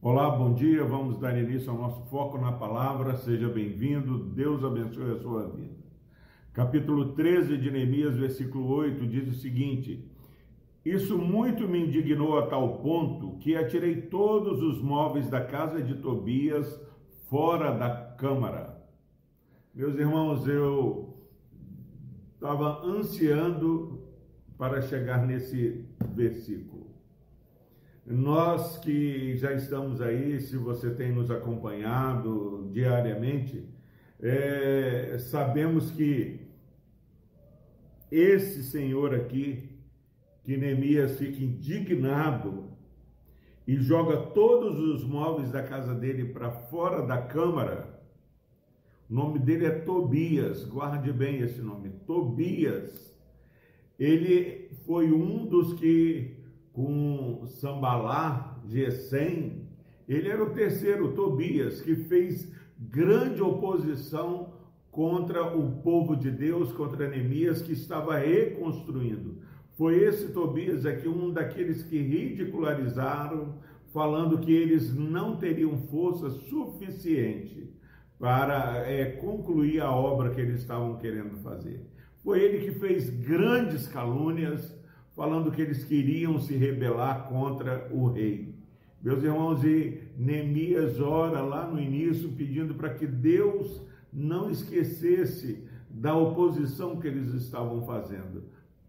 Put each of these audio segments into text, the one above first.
Olá, bom dia. Vamos dar início ao nosso foco na palavra. Seja bem-vindo. Deus abençoe a sua vida. Capítulo 13 de Neemias, versículo 8, diz o seguinte: Isso muito me indignou a tal ponto que atirei todos os móveis da casa de Tobias fora da câmara. Meus irmãos, eu estava ansiando para chegar nesse versículo. Nós que já estamos aí, se você tem nos acompanhado diariamente, é, sabemos que esse Senhor aqui, que Neemias fica indignado e joga todos os móveis da casa dele para fora da câmara, o nome dele é Tobias, guarde bem esse nome, Tobias. Ele foi um dos que, com Sambalá, Gesem, ele era o terceiro, Tobias, que fez grande oposição contra o povo de Deus, contra Neemias, que estava reconstruindo. Foi esse Tobias aqui, um daqueles que ridicularizaram, falando que eles não teriam força suficiente para é, concluir a obra que eles estavam querendo fazer. Foi ele que fez grandes calúnias, falando que eles queriam se rebelar contra o rei. Meus irmãos, e Neemias ora lá no início pedindo para que Deus não esquecesse da oposição que eles estavam fazendo.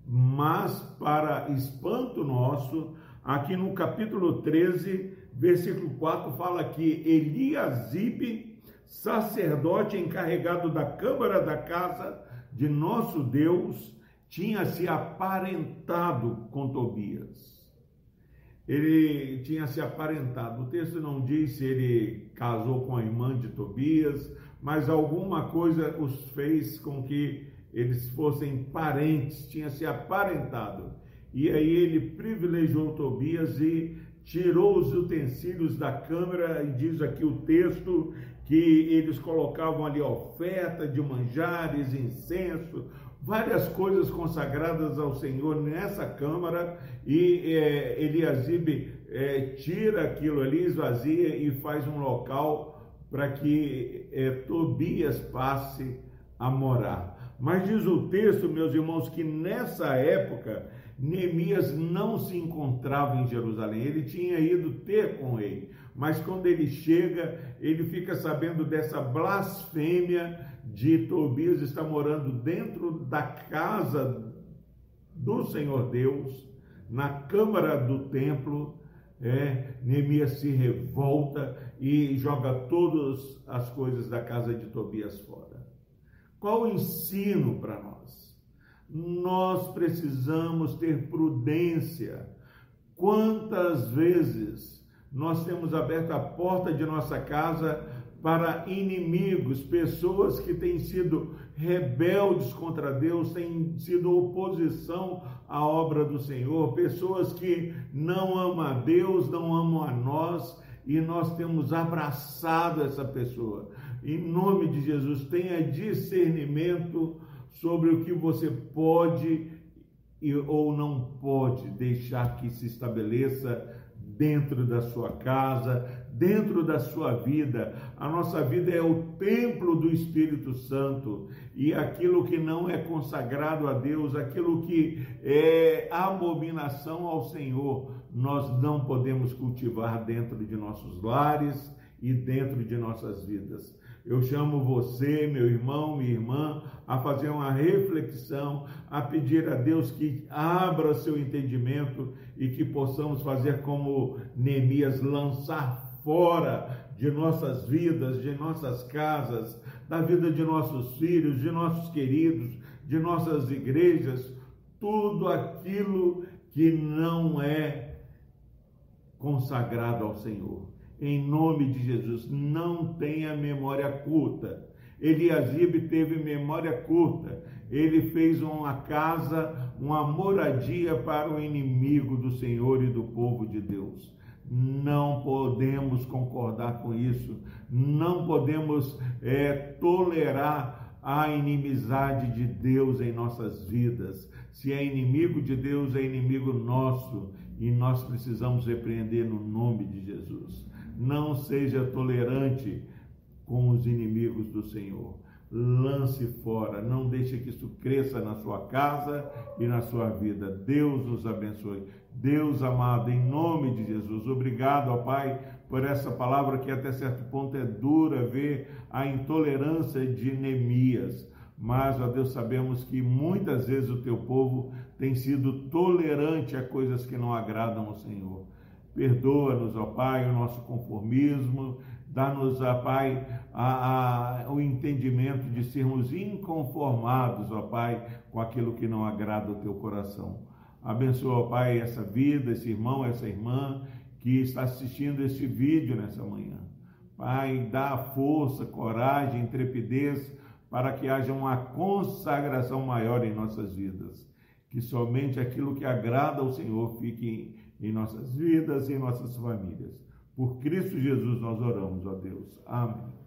Mas, para espanto nosso, aqui no capítulo 13, versículo 4, fala que Eliasibe, sacerdote encarregado da câmara da casa de nosso Deus, tinha se aparentado com Tobias ele tinha se aparentado. O texto não diz se ele casou com a irmã de Tobias, mas alguma coisa os fez com que eles fossem parentes, tinha se aparentado. E aí ele privilegiou Tobias e tirou os utensílios da câmara, e diz aqui o texto que eles colocavam ali oferta de manjares, incenso, várias coisas consagradas ao Senhor nessa câmara e é, é, tira aquilo ali, esvazia e faz um local para que é, Tobias passe a morar. Mas diz o texto, meus irmãos, que nessa época Neemias não se encontrava em Jerusalém, ele tinha ido ter com ele, mas quando ele chega, ele fica sabendo dessa blasfêmia de Tobias está morando dentro da casa do Senhor Deus, na câmara do templo, é, Neemias se revolta e joga todas as coisas da casa de Tobias fora. Qual o ensino para nós? Nós precisamos ter prudência. Quantas vezes nós temos aberto a porta de nossa casa para inimigos, pessoas que têm sido rebeldes contra Deus, têm sido oposição à obra do Senhor, pessoas que não amam a Deus, não amam a nós, e nós temos abraçado essa pessoa. Em nome de Jesus, tenha discernimento sobre o que você pode ou não pode deixar que se estabeleça dentro da sua casa, dentro da sua vida. A nossa vida é o templo do Espírito Santo e aquilo que não é consagrado a Deus, aquilo que é abominação ao Senhor, nós não podemos cultivar dentro de nossos lares e dentro de nossas vidas. Eu chamo você, meu irmão, minha irmã, a fazer uma reflexão, a pedir a Deus que abra seu entendimento e que possamos fazer como Neemias, lançar fora de nossas vidas, de nossas casas, da vida de nossos filhos, de nossos queridos, de nossas igrejas, tudo aquilo que não é consagrado ao Senhor. Em nome de Jesus, não tenha memória curta. Eliasibe teve memória curta. Ele fez uma casa, uma moradia para o inimigo do Senhor e do povo de Deus. Não podemos concordar com isso, não podemos é, tolerar há inimizade de Deus em nossas vidas. Se é inimigo de Deus, é inimigo nosso e nós precisamos repreender no nome de Jesus. Não seja tolerante com os inimigos do Senhor. Lance fora, não deixe que isso cresça na sua casa e na sua vida. Deus nos abençoe. Deus amado, em nome de Jesus, obrigado, ó Pai, por essa palavra que até certo ponto é dura ver a intolerância de Neemias. Mas, ó Deus, sabemos que muitas vezes o teu povo tem sido tolerante a coisas que não agradam ao Senhor. Perdoa-nos, ó Pai, o nosso conformismo, dá-nos, ó Pai, a, a, o entendimento de sermos inconformados, ó Pai, com aquilo que não agrada ao teu coração. Abençoa, ó Pai, essa vida, esse irmão, essa irmã que está assistindo este vídeo nessa manhã. Pai, dá força, coragem, intrepidez para que haja uma consagração maior em nossas vidas. Que somente aquilo que agrada ao Senhor fique em nossas vidas e em nossas famílias. Por Cristo Jesus nós oramos, ó Deus. Amém.